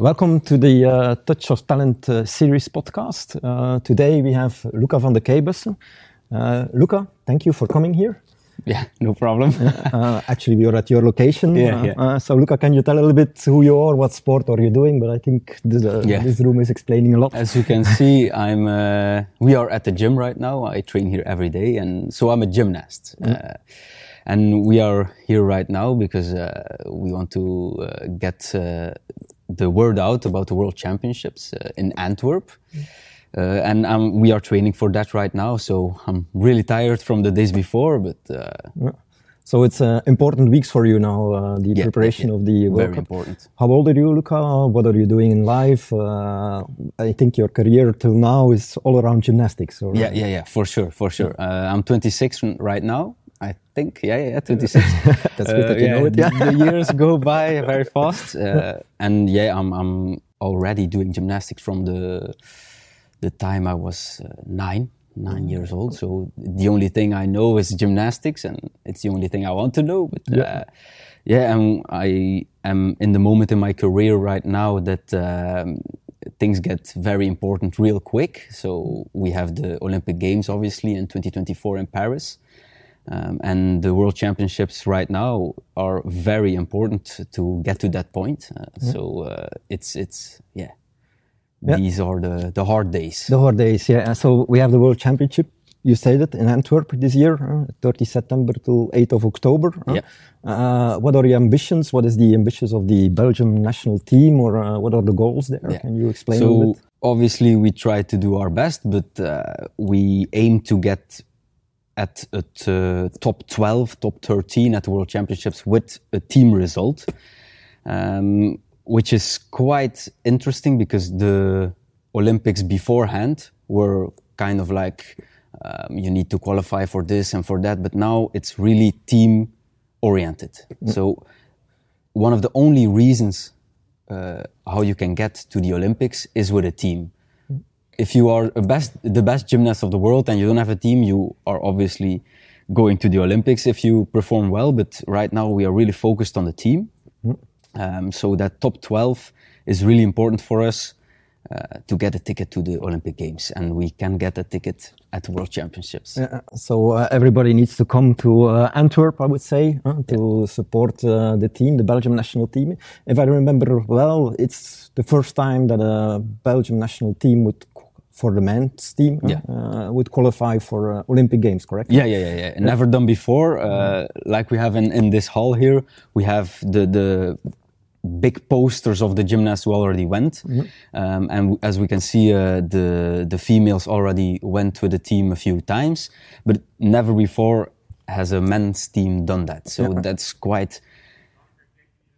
Welcome to the uh, Touch of Talent uh, series podcast. Uh, today we have Luka van de Keibussen. Uh, Luka, thank you for coming here. Yeah, no problem. Uh, actually, we are at your location. Yeah, Uh, yeah. uh, so, Luka, can you tell a little bit who you are, what sport are you doing? But I think this, uh, Yeah. this room is explaining a lot. As you can see, I'm. Uh, we are at the gym right now. I train here every day, and so I'm a gymnast. Uh, and we are here right now because uh, we want to uh, get uh, the word out about the World Championships uh, in Antwerp. Uh, and um, we are training for that right now. So I'm really tired from the days before, but uh, Yeah. So it's uh, important weeks for you now, uh, the Yeah, preparation yeah, of the World very Cup. important. How old are you, Luka? What are you doing in life? Uh, I think your career till now is all around gymnastics. Or, Yeah, yeah, yeah, for sure, for sure. Uh, I'm 26 right now. Think, yeah, yeah, 26. That's good that you yeah, know it, yeah. the years go by very fast, uh, and yeah, I'm I'm already doing gymnastics from the the time I was uh, nine, nine years old. So the only thing I know is gymnastics, and it's the only thing I want to know. But Yeah. uh, yeah, and I am in the moment in my career right now that. Um, Things get very important real quick. So we have the Olympic Games, obviously, in 2024 in Paris. Um, and the World Championships right now are very important to get to that point. Uh, So uh, it's it's yeah. Yeah. These are the the hard days. The hard days, yeah. So we have the World Championship. You said it in Antwerp this year, uh, 30 September to 8th of October. uh. Yeah. Uh, what are your ambitions? What is the ambitions of the Belgium national team, or uh, what are the goals there? Yeah. Can you explain a little so bit? obviously we try to do our best, but uh, we aim to get at at uh, top 12, top 13 at the World Championships with a team result, um, which is quite interesting because the Olympics beforehand were kind of like um, you need to qualify for this and for that, but now it's really team oriented. So one of the only reasons uh, how you can get to the Olympics is with a team. If you are a best, the best gymnast of the world and you don't have a team, you are obviously going to the Olympics if you perform well. But right now we are really focused on the team. Um, so that top 12 is really important for us uh, to get a ticket to the Olympic Games. And we can get a ticket at the World Championships. Uh, so uh, everybody needs to come to uh, Antwerp, I would say, uh, to support uh, the team, the Belgium national team. If I remember well, it's the first time that a Belgium national team would, for the men's team, uh, Yeah. uh, would qualify for uh, Olympic Games, correct? Yeah, yeah, yeah, yeah. Never done before. Uh, like we have in, in this hall here, we have the the big posters of the gymnasts who already went, um, and w- as we can see, uh, the the females already went with the team a few times, but never before has a men's team done that. So that's quite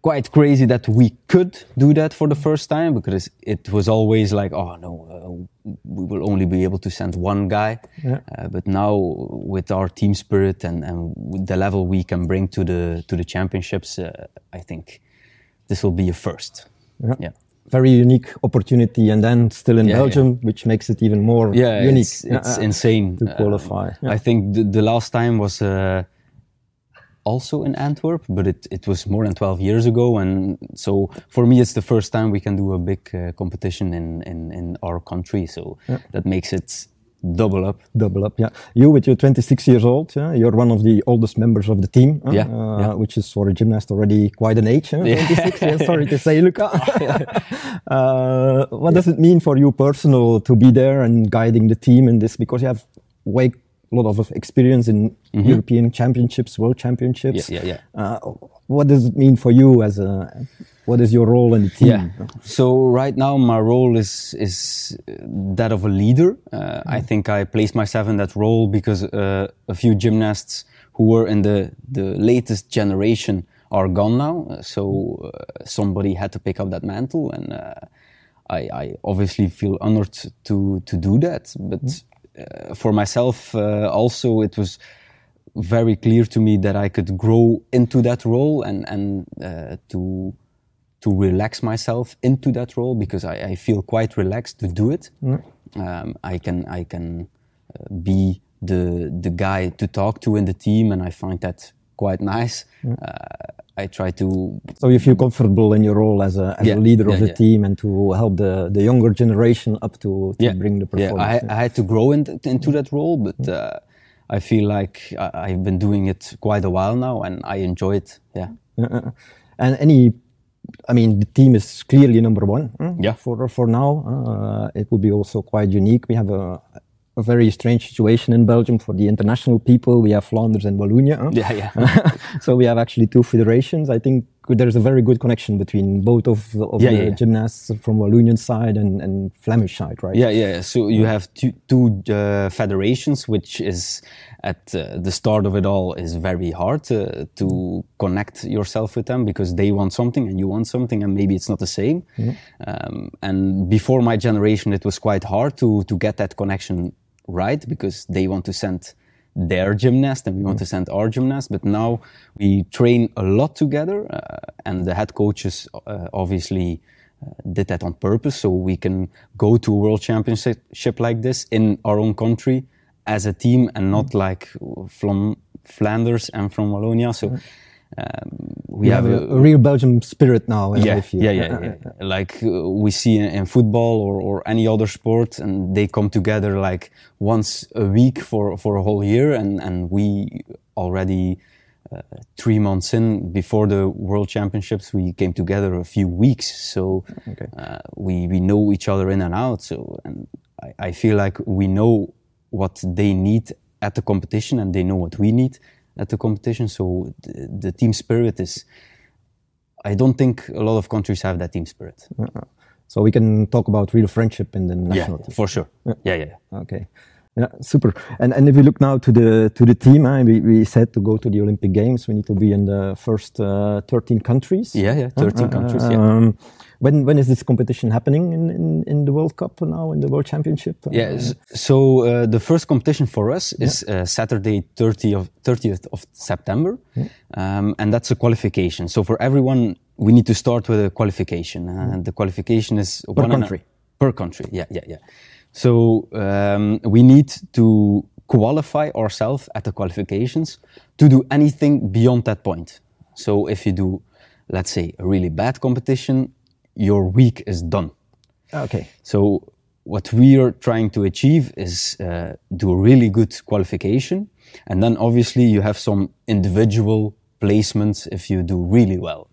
quite crazy that we could do that for the first time because it was always like, oh no, uh, we will only be able to send one guy. Yeah. Uh, but now with our team spirit and, and the level we can bring to the to the championships, uh, I think this will be a first. Yeah. Yeah. Very unique opportunity, and then still in Yeah, Belgium, which makes it even more Yeah, unique. it's, it's insane to Um, qualify. Yeah. I think the, the last time was uh, also in Antwerp, but it, it was more than 12 years ago. And so for me, it's the first time we can do a big uh, competition in, in, in our country. So that makes it double up. Double up, yeah. You, with your 26 years old, yeah, you're one of the oldest members of the team, huh? Yeah, uh, yeah. which is for a gymnast already quite an age. Huh? Yeah. 26, yeah, sorry to say, Luka. uh, what does it mean for you personal to be there and guiding the team in this? Because you have way lot of experience in European championships, world championships. Mm-hmm. Yeah, yeah, Uh, what does it mean for you as a? What is your role in the team? Yeah. So right now my role is is that of a leader. Uh, I think I place myself in that role because uh, a few gymnasts who were in the the latest generation are gone now. Uh, So uh, somebody had to pick up that mantle, and uh, I, I obviously feel honored to to do that. But uh, for myself uh, also, it was very clear to me that I could grow into that role and and uh, to to relax myself into that role because I, I feel quite relaxed to do it. Um, I can I can uh, be the the guy to talk to in the team, and I find that quite nice. Uh, I try to. So you feel comfortable in your role as a, as Yeah, a leader yeah, of the yeah. team and to help the, the younger generation up to, to bring the yeah. performance. I, I had to grow in, into that role, but uh, I feel like I, I've been doing it quite a while now, and I enjoy it. Yeah. Uh, and any, I mean, the team is clearly number one. huh, Yeah. For for now, uh, it will be also quite unique. We have a, a very strange situation in Belgium for the international people. We have Flanders and Wallonia. huh? Yeah, yeah. so we have actually two federations. I think there's a very good connection between both of the, of Yeah, the yeah, yeah. gymnasts from Wallonian side and, and Flemish side, right? Yeah, yeah. So you have two, two uh, federations, which is at uh, the start of it all is very hard to, to connect yourself with them because they want something and you want something, and maybe it's not the same. Um, and before my generation, it was quite hard to to get that connection right because they want to send their gymnast and we want to send our gymnast. But now we train a lot together, uh, and the head coaches uh, obviously uh, did that on purpose so we can go to a world championship like this in our own country as a team and not like from Flanders and from Wallonia. So um, we You have have a, a real Belgium spirit now. yeah, yeah, yeah, yeah, yeah. Like uh, we see in, in football or, or any other sport, and they come together like once a week for, for a whole year, and, and we already uh, three months in before the World Championships, we came together a few weeks, so Okay. uh, we we know each other in and out. So and I, I feel like we know what they need at the competition, and they know what we need at the competition. So the, the team spirit is. I don't think a lot of countries have that team spirit. So we can talk about real friendship in the Yeah, national team. for sure. Yeah, yeah, yeah. Okay. Yeah, super. And and if we look now to the to the team, eh, we, we said to go to the Olympic Games, we need to be in the first uh, 13 countries. Yeah, yeah, 13 countries, yeah. Um, when when is this competition happening in, in, in the World Cup now in the World Championship? Yeah, s- so uh, the first competition for us is uh, Saturday 30 of, 30th of September, um, and that's a qualification. So for everyone, we need to start with a qualification. Uh, the qualification is Per one and a- country. per country, yeah, yeah, yeah. So um, we need to qualify ourselves at the qualifications to do anything beyond that point. So if you do, let's say, a really bad competition, your week is done. Okay. So what we are trying to achieve is uh, do a really good qualification, and then obviously you have some individual placements if you do really well.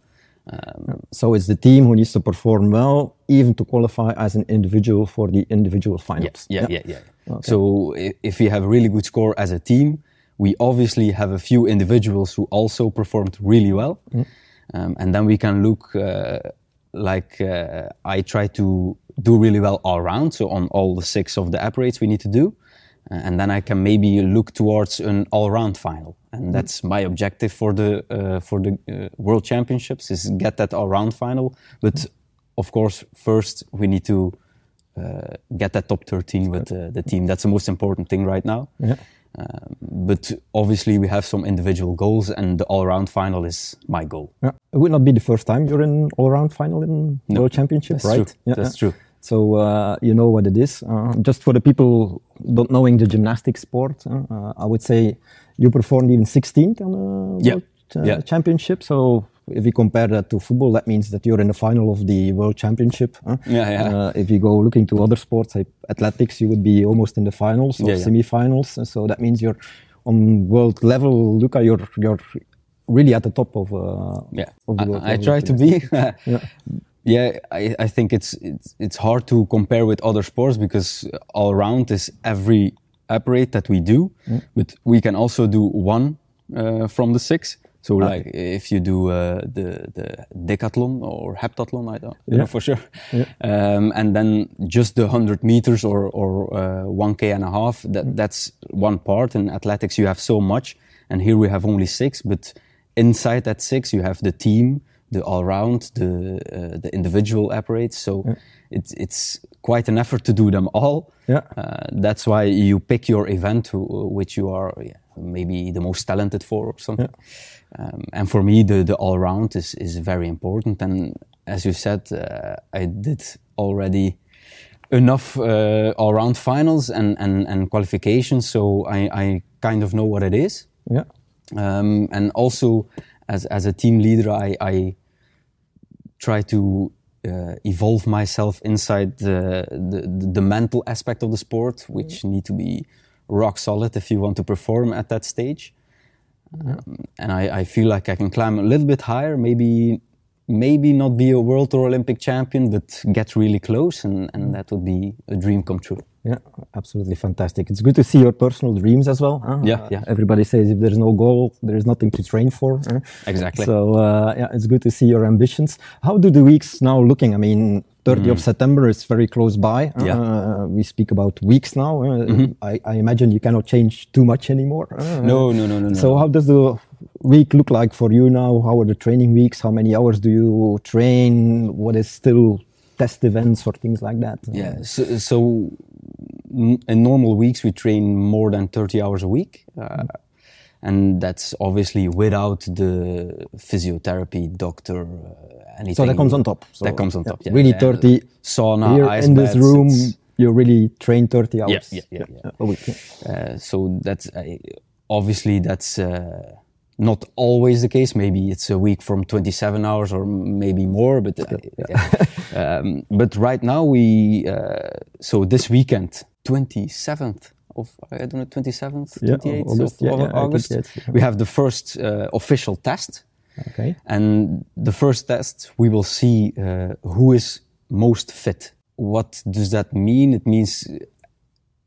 So it's the team who needs to perform well, even to qualify as an individual for the individual finals. Yeah, yeah, yeah. So if you have a really good score as a team, we obviously have a few individuals who also performed really well, um, and then we can look uh, like uh, I try to do really well all around. So on all the six of the apparates we need to do, uh, and then I can maybe look towards an all-round final, and that's my objective for the uh, for the uh, World Championships is get that all-round final. But of course, first we need to uh, get that top 13 with the team. That's the most important thing right now. Yeah. Um, but obviously, we have some individual goals, and the all-round final is my goal. Yeah. It would not be the first time you're in all-round final in No, World Championship, that's right? true. That's true. So uh, you know what it is. Uh, just for the people not knowing the gymnastics sport, uh, uh, I would say you performed even 16th on a Yeah. World uh, Yeah. Championship. So if we compare that to football, that means that you're in the final of the World Championship. huh? Yeah, yeah. Uh, if you go looking to other sports like athletics, you would be almost in the finals or Yeah, yeah. semi-finals. And so that means you're on world level. Luka, you're you're really at the top of uh, Yeah, of the I, world I level try to be. yeah, I, I think it's, it's it's hard to compare with other sports because all around is every apparate that we do, but we can also do one uh, from the six. So like if you do uh, the the decathlon or heptathlon, I don't Yeah. know for sure, um, and then just the hundred meters or or uh, one k and a half. That that's one part. In athletics, you have so much, and here we have only six. But inside that six, you have the team, the all round, the uh, the individual apparates. So it's it's quite an effort to do them all. Yeah. Uh, that's why you pick your event who, which you are yeah, maybe the most talented for or something. Um, and for me, the, the all round is, is very important. And as you said, uh, I did already enough uh, all round finals and, and, and qualifications, so I, I kind of know what it is. Yeah. Um, and also, as, as a team leader, I, I try to uh, evolve myself inside the, the, the mental aspect of the sport, which need to be rock solid if you want to perform at that stage. Um, and I, I feel like I can climb a little bit higher, maybe maybe not be a world or Olympic champion, but get really close, and, and that would be a dream come true. Yeah, absolutely fantastic. It's good to see your personal dreams as well. huh? Yeah, yeah. Everybody says if there's no goal, there is nothing to train for. huh? Exactly. So uh, yeah, it's good to see your ambitions. How do the weeks now looking? I mean, 30 of September is very close by. Mm. Yeah. Uh, we speak about weeks now. Uh, I, I imagine you cannot change too much anymore. uh, No, no, no, no, no. So how does the week look like for you now? How are the training weeks? How many hours do you train? What is still test events or things like that? Yeah. So, so in normal weeks, we train more than 30 hours a week. Uh, and that's obviously without the physiotherapy, doctor, uh, anything. So that comes on top. So, that comes on yeah, top. Yeah. Really Yeah. 30 sauna, here ice in this room. You really train 30 hours yeah, yeah, yeah. a week. Uh, so that's uh, obviously that's uh, not always the case. Maybe it's a week from 27 hours or maybe more. But uh, yeah. um, but right now we uh, so this weekend 27th of I don't know 27th Yeah, 28th August, of, yeah, of yeah, August yeah. we have the first uh, official test. Okay. And the first test, we will see uh, who is most fit. What does that mean? It means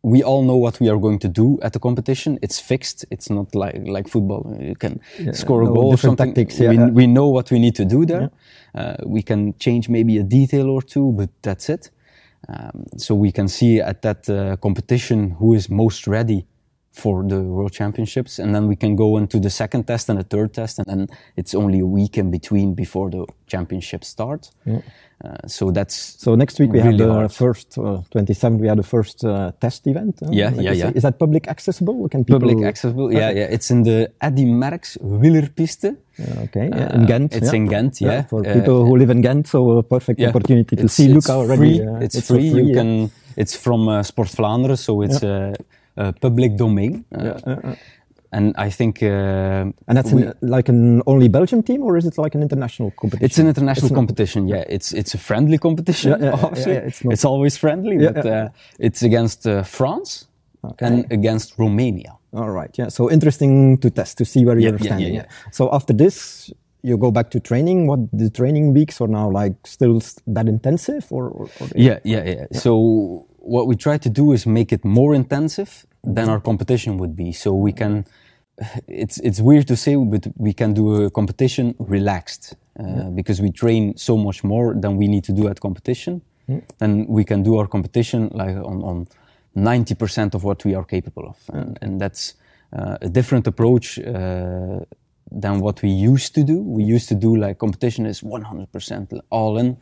we all know what we are going to do at the competition. It's fixed. It's not like like football. You can score a no goal or something. tactics, yeah, we, yeah. we know what we need to do there. Uh, we can change maybe a detail or two, but that's it. Um, so we can see at that uh, competition who is most ready for the World Championships, and then we can go into the second test and the third test, and then it's only a week in between before the championships start. Uh, so that's So next week we have the hard. first, uh, 27th, we have the first uh, test event. uh, Yeah, like yeah, yeah. Is that public accessible? Can people... public accessible. Yeah, yeah. It's in the Eddy Merckx Wielerpiste. Yeah, okay, yeah, in Ghent. Uh, it's yeah. in Ghent, yeah. For Uh, people who live in Ghent, so a perfect Yeah. opportunity to It's- see it's Luka already. Free. uh, it's, for free. You yeah. can. It's from uh, Sport Vlaanderen, so it's uh, uh, public domain. Uh, and I think uh, And that's we- an, like an only Belgium team, or is it like an international competition? It's an international not- competition. Yeah, it's it's a friendly competition. Yeah, yeah, yeah, obviously. yeah, it's not- always friendly, Yeah, but yeah. Uh, it's against uh, France and against Romania. All right, yeah. So interesting to test to see where Yeah, you're yeah, standing. yeah, So after this, you go back to training. What the training weeks are now like? Still that intensive, or, or, or Yeah, yeah, yeah. So what we try to do is make it more intensive than our competition would be. So we can. It's it's weird to say, but we can do a competition relaxed uh, because we train so much more than we need to do at competition. and we can do our competition like on on ninety percent of what we are capable of, and, and that's uh, a different approach. Uh, than what we used to do. We used to do like competition is 100% all in,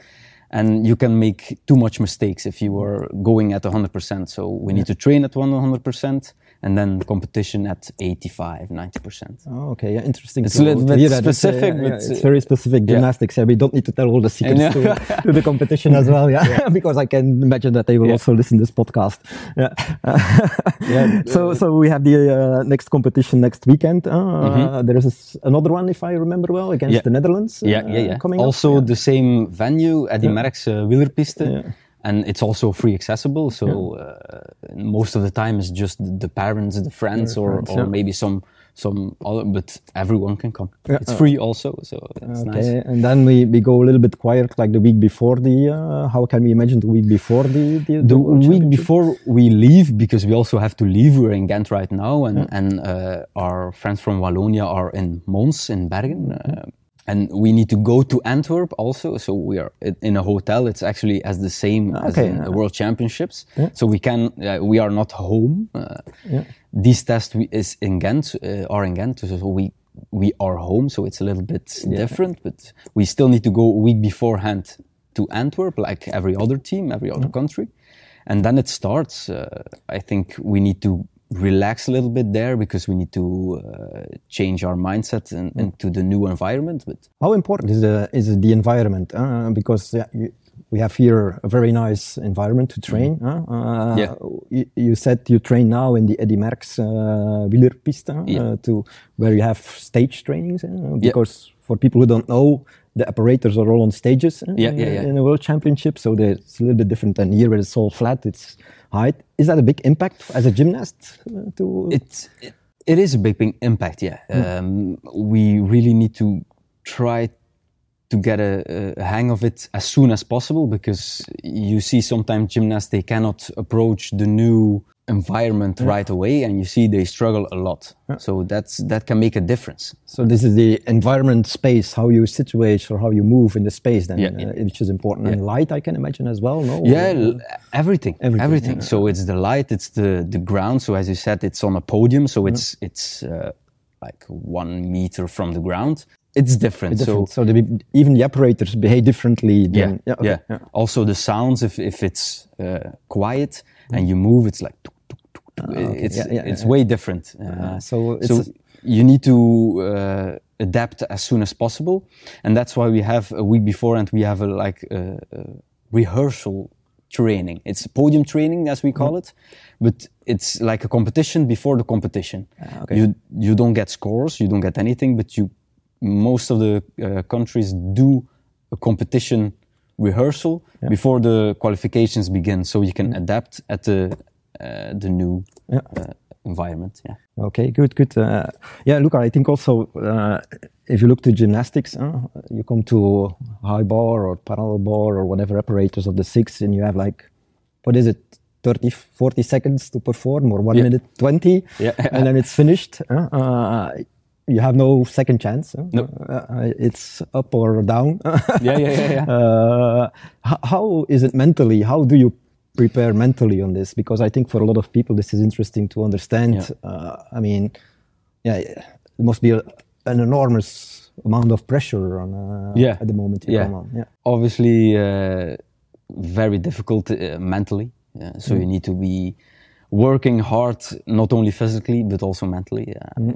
and you can make too much mistakes if you are going at 100%. So we need to train at 100% and then competition at 85, 90%. Oh, okay, yeah, interesting. It's a little bit that. It's, specific, yeah, yeah, it's uh, very specific gymnastics. Yeah, we don't need to tell all the secrets to, to the competition as well. Yeah, because I can imagine that they will Yeah. also listen to this podcast. Yeah. Yeah, so, so we have the uh, next competition next weekend. Uh, There is a s- another one, if I remember well, against. Yeah. the Netherlands. yeah, uh, yeah, yeah. Coming up. also Yeah. the same venue, Merckx uh, Wielerpiste. Yeah. And it's also free accessible, so uh, most of the time it's just the, the parents, the friends, or, friends, or yeah. maybe some some other, but everyone can come. Yeah. It's free also, so it's Okay, nice. and then we, we go a little bit quiet, like the week before the. Uh, how can we imagine the week before the the, the World week before we leave because we also have to leave we're in ghent right now and, and uh, our friends from wallonia are in mons in bergen uh, and we need to go to antwerp also. So we are in a hotel. It's actually as the same as in yeah. the world championships. So we can uh, we are not home. Uh, Yeah. these tests we, is in ghent uh, are in ghent. So we we are home. So it's a little bit different but we still need to go a week beforehand to Antwerp, like every other team, every other country. And then it starts. Uh, I think we need to relax a little bit there because we need to uh, change our mindset and, into the new environment. But How important is the is the environment? Uh, because yeah, you, we have here a very nice environment to train. huh? Uh, Yeah. You, you said you train now in the Eddy Merckx uh, wielerpiste, uh, Yeah. to where you have stage trainings. Uh, because for people who don't know, the operators are all on stages Yeah, in, yeah, yeah. in the World Championship, so it's a little bit different than here, where it's all flat. It's height. Is that a big impact as a gymnast? Uh, to It's it, it is a big, big impact. Yeah, um, we really need to try to get a, a hang of it as soon as possible because you see sometimes gymnasts they cannot approach the new environment right away, and you see they struggle a lot. So that's that can make a difference. So this is the environment space, how you situate or how you move in the space, then, Yeah, uh, which is important. And light, I can imagine as well. No. Yeah, everything, Everything, everything. yeah. So it's the light, it's the the ground. So as you said, it's on a podium, so it's it's uh, like one meter from the ground. It's different. Different. So So, the, even the operators behave differently. yeah, Than, yeah, okay, yeah. Also the sounds, if if it's uh, quiet and you move, it's like tuk, tuk. it's Ah, Yeah, yeah, it's yeah. way different. Uh, so it's so you need to uh, adapt as soon as possible, and that's why we have a week before, and we have a like a, a rehearsal training. It's podium training, as we call it, but it's like a competition before the competition. Ah, okay. You you don't get scores, you don't get anything, but you most of the uh, countries do a competition rehearsal before the qualifications begin, so you can adapt at the the new Yeah. uh, environment. Yeah. Okay, good, good. Uh, yeah, look, I think also uh, if you look to gymnastics, you come to high bar or parallel bar or whatever apparatus of the six, and you have like, what is it, 30, 40 seconds to perform or one Yeah. minute 20, Yeah. and then it's finished. Uh, uh, you have no second chance. Uh, No. it's up or down. Yeah, yeah, yeah, yeah. Uh, how is it mentally? How do you prepare mentally on this? Because I think for a lot of people, this is interesting to understand. Yeah. Uh, I mean, yeah, it must be a, an enormous amount of pressure on uh, Yeah. at the moment Yeah. Yeah. obviously uh, very difficult uh, mentally. So Mm. you need to be working hard, not only physically but also mentally. Mm.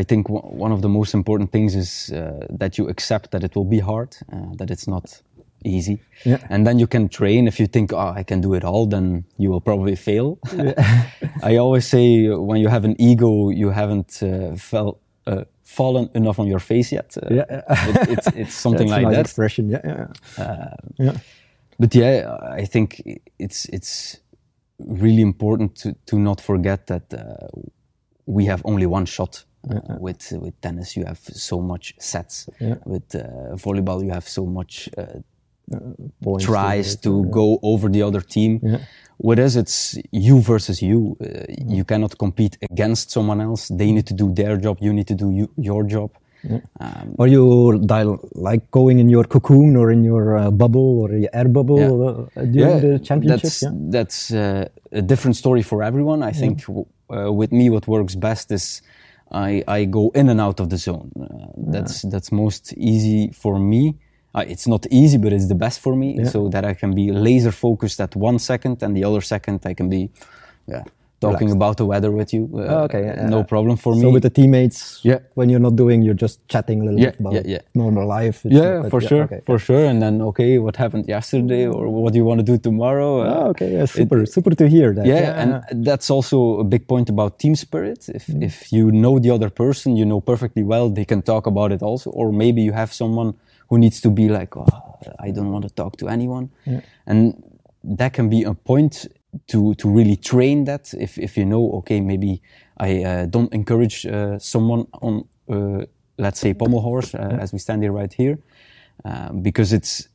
I think w- one of the most important things is uh, that you accept that it will be hard, uh, that it's not easy, Yeah. and then you can train. If you think, "Oh, I can do it all," then you will probably fail. I always say, uh, when you have an ego, you haven't uh, felt. Uh, fallen enough on your face yet. Uh, Yeah. it- it's, it's something like nice that. expression. Yeah, yeah. yeah. but yeah, I think it's it's really important to, to not forget that uh, we have only one shot. Uh, with with tennis, you have so much sets. Yeah. With uh, volleyball, you have so much uh, Points tries to yeah. go over the other team. Yeah. Us, it's you versus you. Uh, You cannot compete against someone else. They need to do their job. You need to do you, your job. Um, Are you dial, like going in your cocoon or in your uh, bubble or your air bubble Yeah. uh, during the championship? That's, yeah? that's uh, a different story for everyone. I think uh, with me, what works best is I, I go in and out of the zone. Uh, that's that's most easy for me. Uh, it's not easy, but it's the best for me, so that I can be laser focused at one second, and the other second I can be, yeah, talking Relaxed. about the weather with you. Uh, Oh, okay, yeah, no yeah. problem for me. So with the teammates, Yeah. when you're not doing, you're just chatting a little Yeah, bit about yeah, yeah. normal life. Yeah, that- for sure, okay. for sure. And then, okay, what happened yesterday, or what do you want to do tomorrow? Uh, Oh, okay, yeah, super, super to hear that. yeah, and that's also a big point about team spirit. If Mm-hmm. if you know the other person, you know perfectly well, they can talk about it also. Or maybe you have someone who needs to be like, oh, I don't want to talk to anyone, and that can be a point to to really train that. If if you know, okay, maybe I uh, don't encourage uh, someone on, uh, let's say, pommel horse, uh, as we stand here right here, um, because it's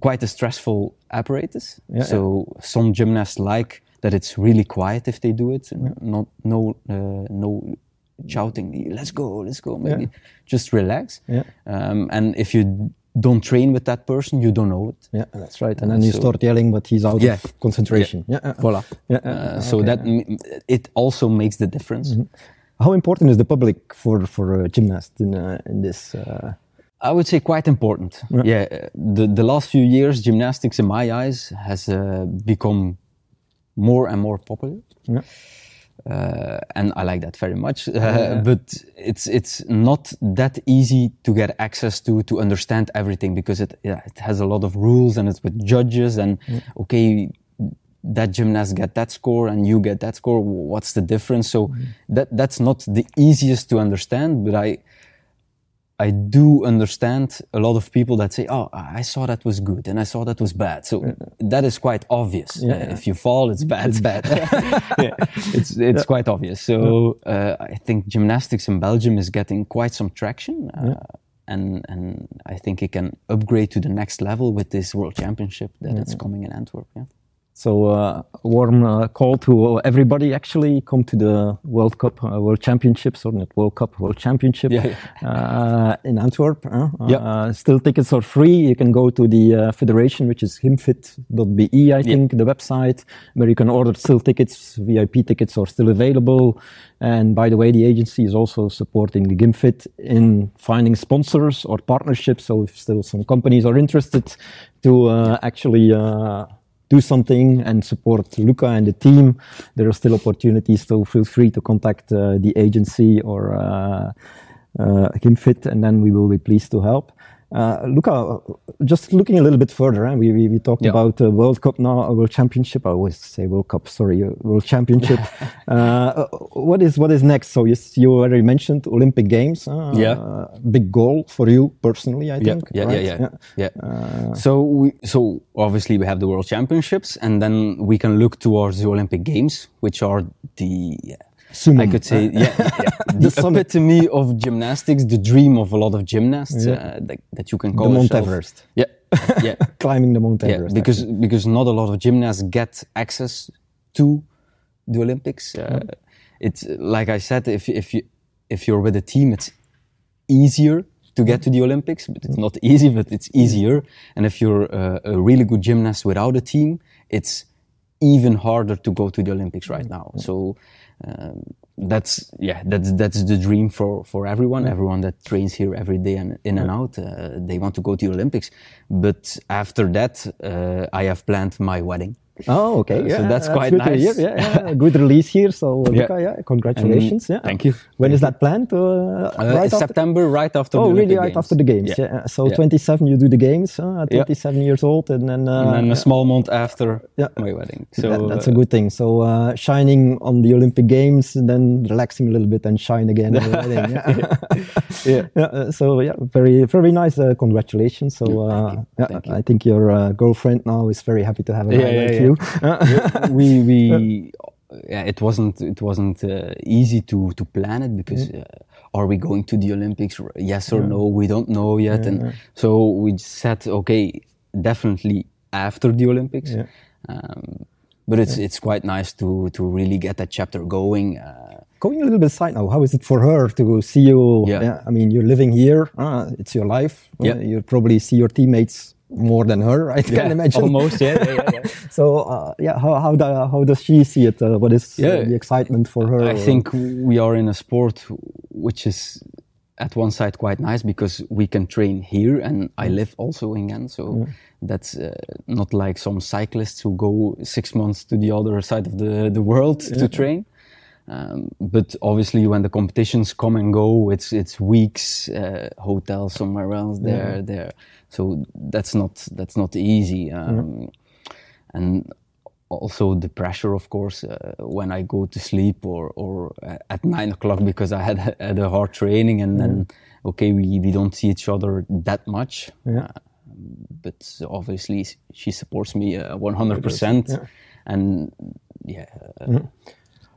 quite a stressful apparatus. Yeah, so some gymnasts like that it's really quiet if they do it, not no uh, no shouting. Let's go, let's go. Maybe just relax. Yeah. Um, and if you don't train with that person, you don't know it. Yeah, that's right. And then you so- start yelling, but he's out Yeah. of concentration. Yeah. yeah. Voila. Yeah, yeah, Uh, yeah, so okay, that it also makes the difference. How important is the public for for a gymnast in uh, in this? Uh, I would say quite important. Yeah, uh, the the last few years, gymnastics, in my eyes, has uh, become more and more popular. Yeah. Uh, and I like that very much. Uh, yeah. But it's it's not that easy to get access to to understand everything because it yeah, it has a lot of rules and it's with judges and yeah. okay that gymnast get that score and you get that score what's the difference so mm. that that's not the easiest to understand but i I do understand a lot of people that say, "Oh, I saw that was good and I saw that was bad." So yeah. that is quite obvious. Yeah, uh, If you fall, it's bad. It's bad. yeah. It's it's quite obvious. So uh, I think gymnastics in Belgium is getting quite some traction, uh, and and I think it can upgrade to the next level with this World Championship that it's coming in Antwerp. Yeah. So uh, a warm uh, call to everybody actually come to the World Cup, uh, World Championships, or not World Cup, World Championship yeah, yeah. Uh, in Antwerp. Uh, yeah. still tickets are free. You can go to the uh, federation, which is gymfed.be, I think, the website, where you can order still tickets. VIP tickets are still available. And by the way, the agency is also supporting the Gymfed in finding sponsors or partnerships. So if still some companies are interested to actually do something and support Luca and the team, there are still opportunities. So feel free to contact uh, the agency or uh, uh, and then we will be pleased to help. Uh, Luka, just looking a little bit further, eh? we, we, we, talked yeah. about uh, World Cup now, World Championship. I always say World Cup, sorry, uh, World Championship. uh, what is what is next? So you, you already mentioned Olympic Games. Uh, yeah, big goal for you personally, I think. Yeah, right? yeah, yeah, yeah. yeah. Uh, so we so obviously we have the World Championships, and then we can look towards the Olympic Games, which are the Summum. I could say, yeah, yeah. the, epitome of gymnastics, the dream of a lot of gymnasts yeah. uh, that, that, you can call the Mount yourself. Everest. Yeah, yeah, climbing the Mount Everest. Yeah, because actually. because not a lot of gymnasts get access to the Olympics. Uh. It's like I said, if if you if you're with a team, it's easier to get to the Olympics, but it's not easy, but it's easier. And if you're uh, a really good gymnast without a team, it's even harder to go to the Olympics right now. So um, that's yeah that's that's the dream for for everyone everyone that trains here every day and in and out uh, they want to go to the olympics. But after that uh, i have planned my wedding Oh, okay. Uh, yeah, so that's, that's quite nice. Yeah, yeah, good release here. So, yeah. Luka, yeah, congratulations. And yeah, thank you. When thank is that planned? Uh, uh, right September, right after. Oh, really? Right games. after the games. Yeah. yeah. So, 27, you do the games at 27 years old, and then uh, and then a small month after my wedding. So that, that's a good thing. So, uh, shining on the Olympic Games, and then relaxing a little bit, and shine again. wedding, yeah. yeah. yeah. So, yeah, very, very nice. Uh, congratulations. So, yeah, I think your girlfriend now is very happy to have a like you we we yeah, it wasn't it wasn't uh, easy to to plan it because uh, are we going to the Olympics? Yes or yeah. no? We don't know yet, yeah, and yeah. so we said okay, definitely after the Olympics. Um, but it's it's quite nice to to really get that chapter going. Uh, going a little bit side now, how is it for her to see you? Yeah. I mean, you're living here. Uh, it's your life. Yeah. you probably see your teammates more than her, I can imagine. Almost, yeah. yeah, yeah. so, uh, yeah, how how, do, how does she see it? Uh, what is uh, the excitement for her? I think we are in a sport which is at one side quite nice because we can train here, and I mm. live also in Ghent, so mm. that's uh, not like some cyclists who go six months to the other side of the the world to train. Um, but obviously, when the competitions come and go, it's it's weeks, uh, hotel somewhere else, there, there. So that's not that's not easy. Um, And also the pressure, of course, uh, when I go to sleep or or at nine o'clock because I had had a hard training, and then okay, we we don't see each other that much. Yeah. Uh, but obviously, she supports me uh, one hundred percent, and yeah. Mm.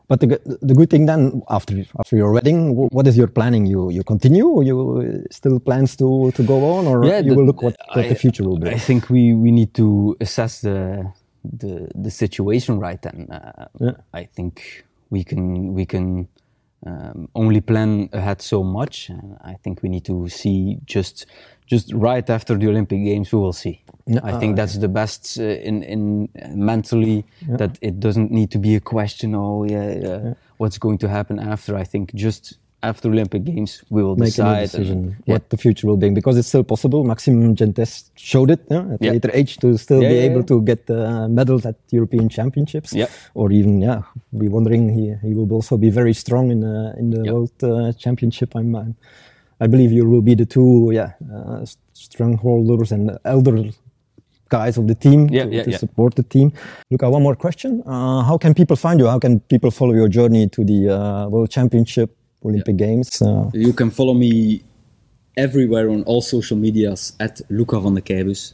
But the, the good thing then after after your wedding, what is your planning? You you continue, or you still plans to to go on, or yeah, you the, will look what, what I, the future will be? I think we we need to assess the the the situation right then. Uh, yeah. I think we can we can um, only plan ahead so much. And I think we need to see just just right after the Olympic Games. We will see. I think that's the best uh, in in mentally yeah. that it doesn't need to be a question. Oh yeah, yeah, what's going to happen after? I think just after Olympic Games, we will make a decide. decision what the future will bring because it's still possible. Maxime Gentges showed it yeah, at Yeah. later age to still Yeah, be yeah, able yeah. to get uh, medals at European Championships. Yeah. Or even yeah, we wondering he he will also be very strong in the in the Yeah. World uh, Championship. I'm, I'm I believe you will be the two yeah uh, strongholders and elder guys of the team Yeah, to, yeah, to yeah. support the team. Luka, one more question. Uh, how can people find you? How can people follow your journey to the uh, World Championship, Olympic Games? Uh, You can follow me everywhere on all social medias at Luka van de Keybus.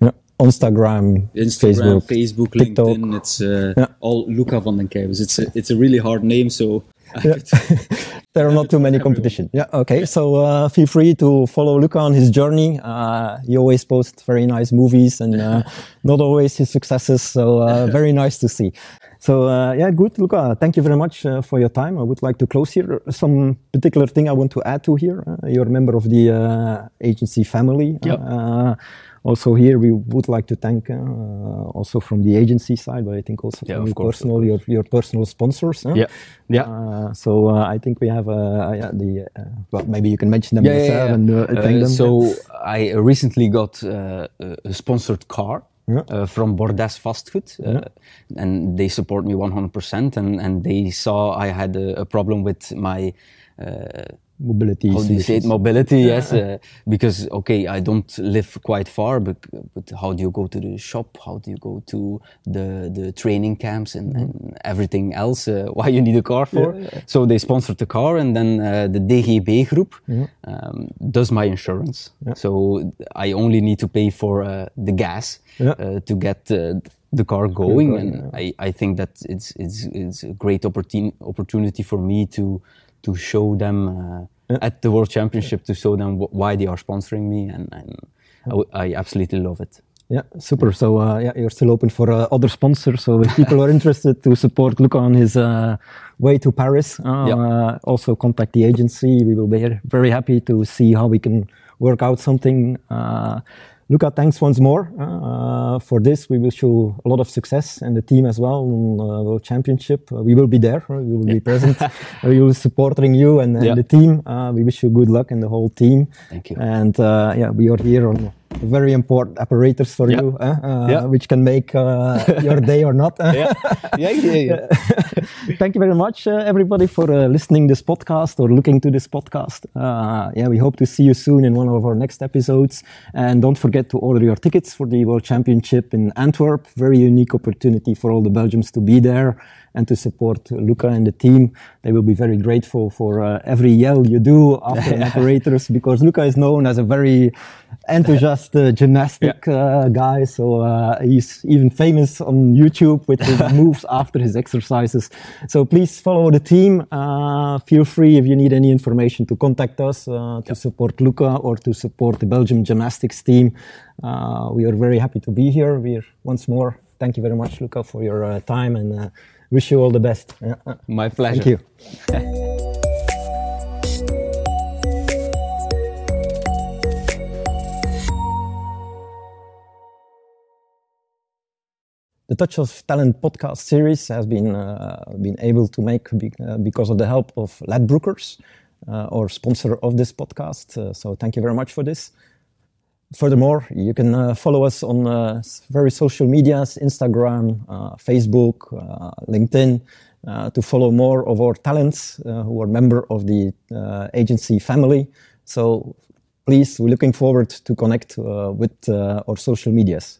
yeah. Instagram, Instagram, Facebook, Facebook, TikTok. LinkedIn. It's uh, Yeah. all Luka van den Keybus. It's a, it's a really hard name, so I Yeah. could- there are not too many competition. Yeah, okay. So uh, feel free to follow Luka on his journey. Uh, he always posts very nice movies and uh, not always his successes. So uh, very nice to see. So uh, yeah, good, Luka. Thank you very much uh, for your time. I would like to close here. Some particular thing I want to add to here. Uh, you're a member of the uh, agency family. Yep. Uh, also here, we would like to thank uh, also from the agency side, but I think also Yeah, from course, personal, your, your personal sponsors. huh? Yeah. Yeah. Uh, so uh, I think we have uh, yeah, the uh, well maybe you can mention them yeah, yourself yeah. and uh, Uh, thank them. So I recently got uh, a sponsored car uh, from Bordas Vastgoed, uh, and they support me 100%. And, and they saw I had a, a problem with my uh, mobility. how do you say it? Mobility, yes. Uh, because okay, I don't live quite far, but but how do you go to the shop? How do you go to the the training camps and, and everything else? Uh, why you need a car for? So they sponsored the car, and then uh, the DGB group um, does my insurance. So I only need to pay for uh, the gas Yeah. uh, to get. Uh, the car going, going, and I, I think that it's it's it's a great opportun- opportunity for me to to show them uh, at the World Championship to show them wh- why they are sponsoring me, and, and I, w- I absolutely love it. Yeah, super. So uh, yeah, you're still open for uh, other sponsors. So if people are interested to support Luka on his uh, way to Paris, uh, Yeah. also contact the agency. We will be very happy to see how we can work out something. Uh, Luka, thanks once more uh, for this. We wish you a lot of success and the team as well on uh, World Championship. Uh, we will be there. uh, We will be present. we will be supporting you and, and Yeah. the team. Uh, we wish you good luck and the whole team. Thank you. And uh, yeah, we are here on very important apparatus for Yeah. you, uh, uh, Yeah. which can make uh, your day or not. yeah, yeah, yeah. Thank you very much, uh, everybody, for uh, listening this podcast or looking to this podcast. Uh, yeah, we hope to see you soon in one of our next episodes. And don't forget to order your tickets for the World Championship in Antwerp. Very unique opportunity for all the Belgians to be there and to support Luka and the team. They will be very grateful for uh, every yell you do after an apparatus because Luka is known as a very enthusiastic uh, gymnastic uh, guy. So uh, he's even famous on YouTube with his moves after his exercises. So please follow the team. Uh, feel free if you need any information to contact us uh, to support Luka or to support the Belgium gymnastics team. Uh, we are very happy to be here. We're once more. Thank you very much, Luca, for your uh, time and uh, wish you all the best. My pleasure. Thank you. The Touch of Talent podcast series has been uh, been able to make be, uh, because of the help of Ladbrokes, uh, our sponsor of this podcast. Uh, so thank you very much for this. Furthermore, you can uh, follow us on uh, various social medias, Instagram, uh, Facebook, uh, LinkedIn, uh, to follow more of our talents uh, who are member of the agency family. So please, we're looking forward to connect with our social medias.